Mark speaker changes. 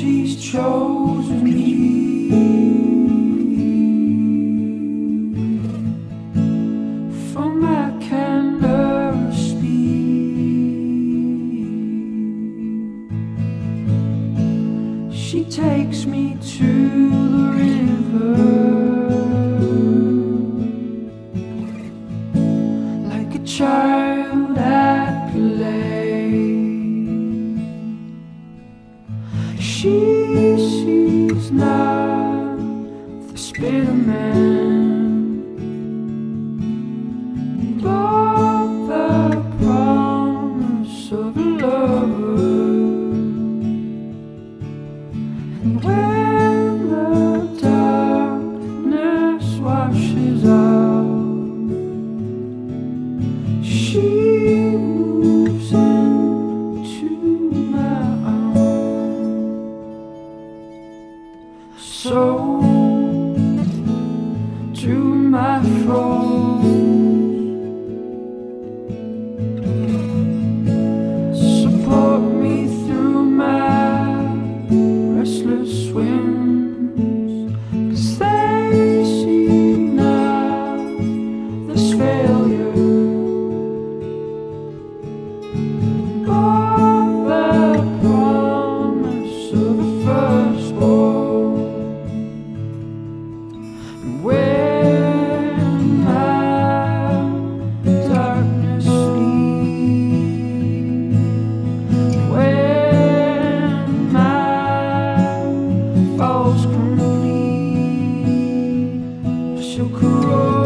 Speaker 1: chosen me for my candor speed. She takes me to the river like a child at play. She sees not the spirit man, but the promise of a lover. And when the darkness washes out, she So to my foes, she'll